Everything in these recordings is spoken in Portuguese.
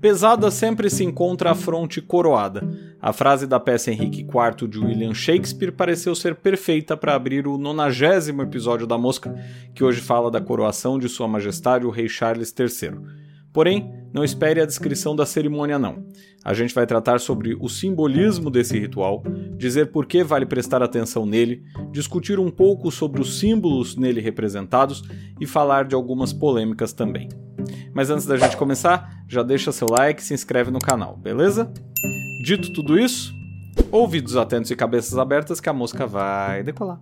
Pesada sempre se encontra a fronte coroada. A frase da peça Henrique IV de William Shakespeare pareceu ser perfeita para abrir o nonagésimo episódio da Mosca, que hoje fala da coroação de Sua Majestade o Rei Charles III. Porém, não espere a descrição da cerimônia não. A gente vai tratar sobre o simbolismo desse ritual, dizer por que vale prestar atenção nele, discutir um pouco sobre os símbolos nele representados e falar de algumas polêmicas também. Mas antes da gente começar, já deixa seu like se inscreve no canal, beleza? Dito tudo isso, ouvidos atentos e cabeças abertas que a mosca vai decolar.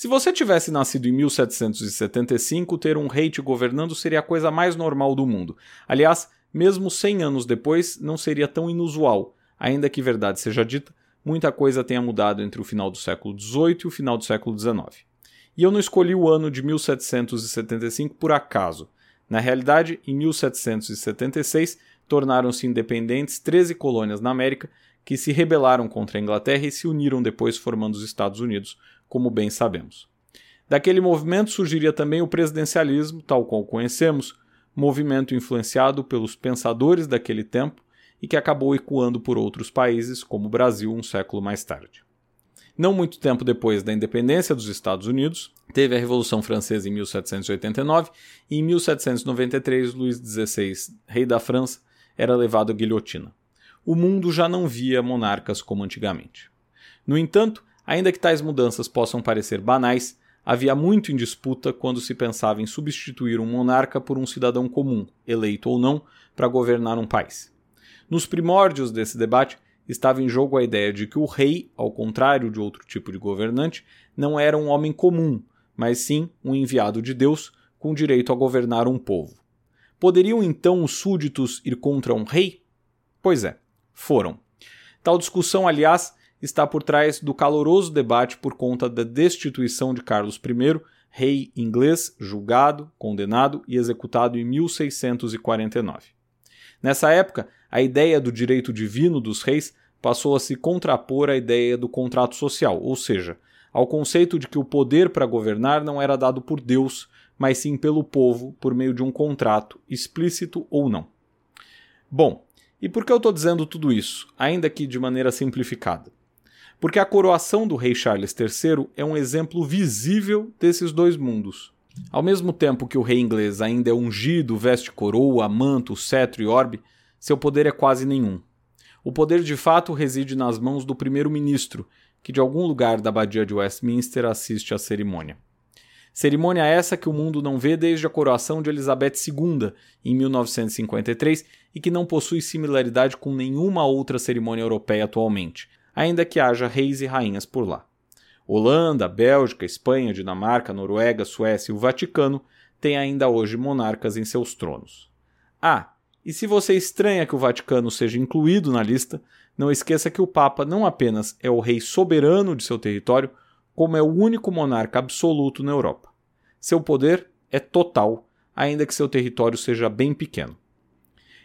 Se você tivesse nascido em 1775, ter um rei te governando seria a coisa mais normal do mundo. Aliás, mesmo 100 anos depois, não seria tão inusual. Ainda que verdade seja dita, muita coisa tenha mudado entre o final do século XVIII e o final do século XIX. E eu não escolhi o ano de 1775 por acaso. Na realidade, em 1776, tornaram-se independentes 13 colônias na América que se rebelaram contra a Inglaterra e se uniram depois formando os Estados Unidos, como bem sabemos. Daquele movimento surgiria também o presidencialismo, tal qual conhecemos, movimento influenciado pelos pensadores daquele tempo e que acabou ecoando por outros países, como o Brasil um século mais tarde. Não muito tempo depois da independência dos Estados Unidos, teve a Revolução Francesa em 1789 e em 1793 Luís XVI, rei da França, era levado à guilhotina. O mundo já não via monarcas como antigamente. No entanto, Ainda que tais mudanças possam parecer banais, havia muito em disputa quando se pensava em substituir um monarca por um cidadão comum, eleito ou não, para governar um país. Nos primórdios desse debate, estava em jogo a ideia de que o rei, ao contrário de outro tipo de governante, não era um homem comum, mas sim um enviado de Deus com direito a governar um povo. Poderiam então os súditos ir contra um rei? Pois é, foram. Tal discussão, aliás, está por trás do caloroso debate por conta da destituição de Carlos I, rei inglês, julgado, condenado e executado em 1649. Nessa época, a ideia do direito divino dos reis passou a se contrapor à ideia do contrato social, ou seja, ao conceito de que o poder para governar não era dado por Deus, mas sim pelo povo por meio de um contrato, explícito ou não. Bom, e por que eu estou dizendo tudo isso, ainda que de maneira simplificada? porque a coroação do rei Charles III é um exemplo visível desses dois mundos. Ao mesmo tempo que o rei inglês ainda é ungido, veste coroa, manto, cetro e orbe, seu poder é quase nenhum. O poder de fato reside nas mãos do primeiro-ministro, que de algum lugar da abadia de Westminster assiste à cerimônia. Cerimônia essa que o mundo não vê desde a coroação de Elizabeth II, em 1953, e que não possui similaridade com nenhuma outra cerimônia europeia atualmente, ainda que haja reis e rainhas por lá. Holanda, Bélgica, Espanha, Dinamarca, Noruega, Suécia e o Vaticano têm ainda hoje monarcas em seus tronos. Ah, e se você estranha que o Vaticano seja incluído na lista, não esqueça que o Papa não apenas é o rei soberano de seu território, como é o único monarca absoluto na Europa. Seu poder é total, ainda que seu território seja bem pequeno.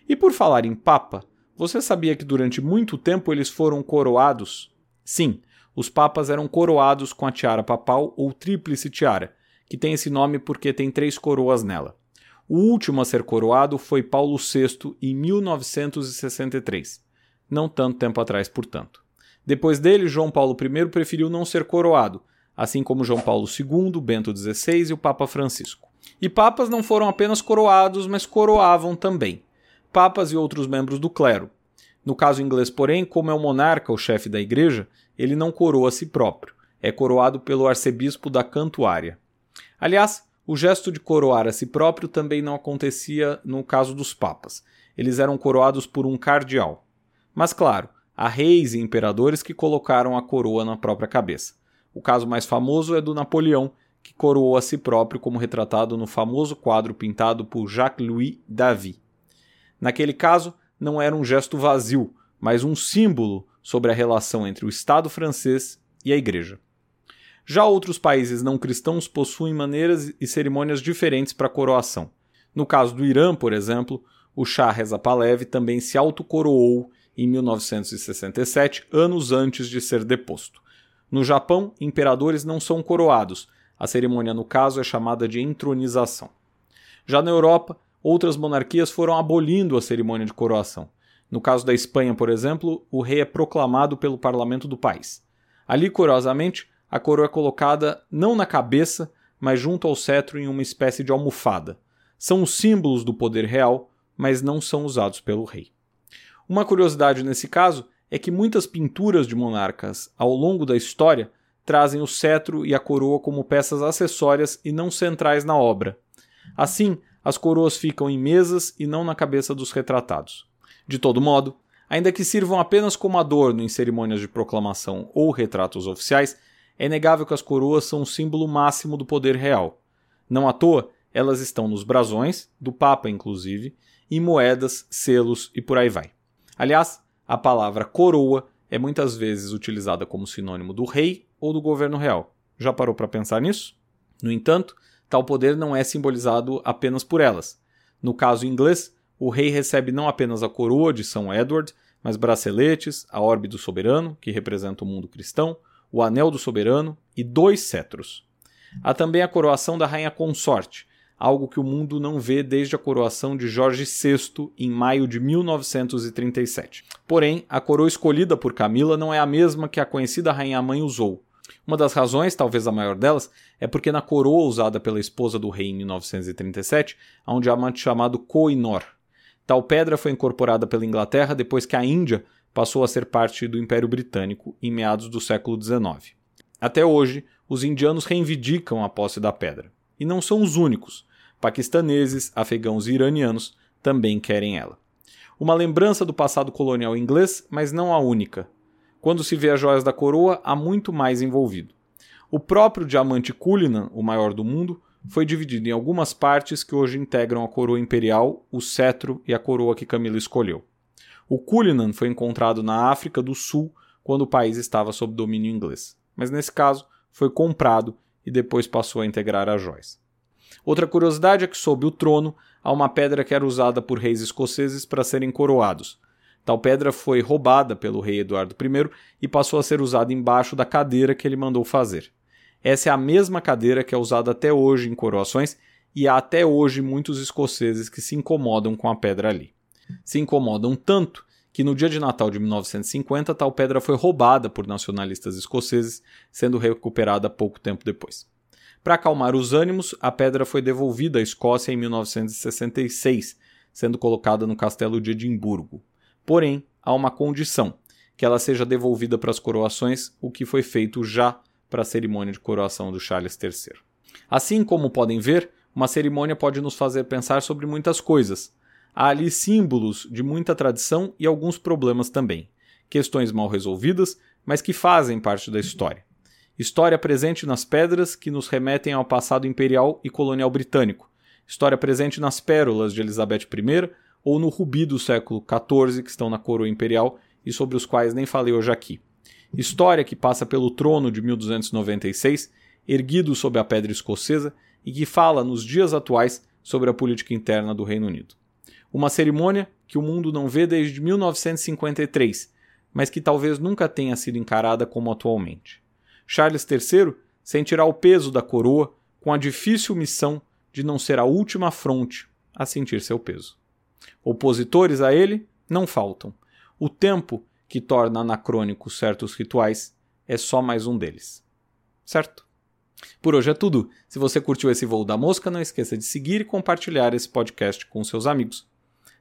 E por falar em Papa, você sabia que durante muito tempo eles foram coroados? Sim, os papas eram coroados com a tiara papal ou tríplice tiara, que tem esse nome porque tem três coroas nela. O último a ser coroado foi Paulo VI em 1963, não tanto tempo atrás, portanto. Depois dele, João Paulo I preferiu não ser coroado, assim como João Paulo II, Bento XVI e o Papa Francisco. E papas não foram apenas coroados, mas coroavam também papas e outros membros do clero. No caso inglês, porém, como é o monarca o chefe da igreja, ele não coroa a si próprio, é coroado pelo arcebispo da Cantuária. Aliás, o gesto de coroar a si próprio também não acontecia no caso dos papas. Eles eram coroados por um cardeal. Mas claro, há reis e imperadores que colocaram a coroa na própria cabeça. O caso mais famoso é do Napoleão, que coroou a si próprio, como retratado no famoso quadro pintado por Jacques-Louis David. Naquele caso, não era um gesto vazio, mas um símbolo sobre a relação entre o Estado francês e a Igreja. Já outros países não cristãos possuem maneiras e cerimônias diferentes para a coroação. No caso do Irã, por exemplo, o Shah Reza Pahlavi também se autocoroou em 1967, anos antes de ser deposto. No Japão, imperadores não são coroados. A cerimônia, no caso, é chamada de entronização. Já na Europa, outras monarquias foram abolindo a cerimônia de coroação. No caso da Espanha, por exemplo, o rei é proclamado pelo parlamento do país. Ali, curiosamente, a coroa é colocada não na cabeça, mas junto ao cetro em uma espécie de almofada. São os símbolos do poder real, mas não são usados pelo rei. Uma curiosidade nesse caso é que muitas pinturas de monarcas ao longo da história trazem o cetro e a coroa como peças acessórias e não centrais na obra. Assim, as coroas ficam em mesas e não na cabeça dos retratados. De todo modo, ainda que sirvam apenas como adorno em cerimônias de proclamação ou retratos oficiais, é inegável que as coroas são o símbolo máximo do poder real. Não à toa, elas estão nos brasões, do Papa inclusive, em moedas, selos e por aí vai. Aliás, a palavra coroa é muitas vezes utilizada como sinônimo do rei ou do governo real. Já parou para pensar nisso? No entanto, tal poder não é simbolizado apenas por elas. No caso inglês, o rei recebe não apenas a coroa de São Edward, mas braceletes, a orbe do soberano, que representa o mundo cristão, o anel do soberano e dois cetros. Há também a coroação da rainha consorte, algo que o mundo não vê desde a coroação de Jorge VI em maio de 1937. Porém, a coroa escolhida por Camila não é a mesma que a conhecida rainha mãe usou. Uma das razões, talvez a maior delas, é porque na coroa usada pela esposa do rei em 1937 há um diamante chamado Koh-i-Noor. Tal pedra foi incorporada pela Inglaterra depois que a Índia passou a ser parte do Império Britânico em meados do século XIX. Até hoje, os indianos reivindicam a posse da pedra. E não são os únicos. Paquistaneses, afegãos e iranianos também querem ela. Uma lembrança do passado colonial inglês, mas não a única. Quando se vê as joias da coroa, há muito mais envolvido. O próprio diamante Cullinan, o maior do mundo, foi dividido em algumas partes que hoje integram a coroa imperial, o cetro e a coroa que Camila escolheu. O Cullinan foi encontrado na África do Sul quando o país estava sob domínio inglês, mas nesse caso foi comprado e depois passou a integrar as joias. Outra curiosidade é que sob o trono há uma pedra que era usada por reis escoceses para serem coroados. Tal pedra foi roubada pelo rei Eduardo I e passou a ser usada embaixo da cadeira que ele mandou fazer. Essa é a mesma cadeira que é usada até hoje em coroações e há até hoje muitos escoceses que se incomodam com a pedra ali. Se incomodam tanto que no dia de Natal de 1950 tal pedra foi roubada por nacionalistas escoceses, sendo recuperada pouco tempo depois. Para acalmar os ânimos, a pedra foi devolvida à Escócia em 1966, sendo colocada no castelo de Edimburgo. Porém, há uma condição: que ela seja devolvida para as coroações, o que foi feito já para a cerimônia de coroação do Charles III. Assim como podem ver, uma cerimônia pode nos fazer pensar sobre muitas coisas, há ali símbolos de muita tradição e alguns problemas também. Questões mal resolvidas, mas que fazem parte da história. História presente nas pedras que nos remetem ao passado imperial e colonial britânico. História presente nas pérolas de Elizabeth I ou no rubi do século XIV que estão na coroa imperial e sobre os quais nem falei hoje aqui. História que passa pelo trono de 1296, erguido sob a pedra escocesa e que fala nos dias atuais sobre a política interna do Reino Unido. Uma cerimônia que o mundo não vê desde 1953, mas que talvez nunca tenha sido encarada como atualmente. Charles III sentirá o peso da coroa com a difícil missão de não ser a última fronte a sentir seu peso. Opositores a ele não faltam. O tempo que torna anacrônicos certos rituais é só mais um deles. Certo? Por hoje é tudo. Se você curtiu esse voo da mosca, não esqueça de seguir e compartilhar esse podcast com seus amigos.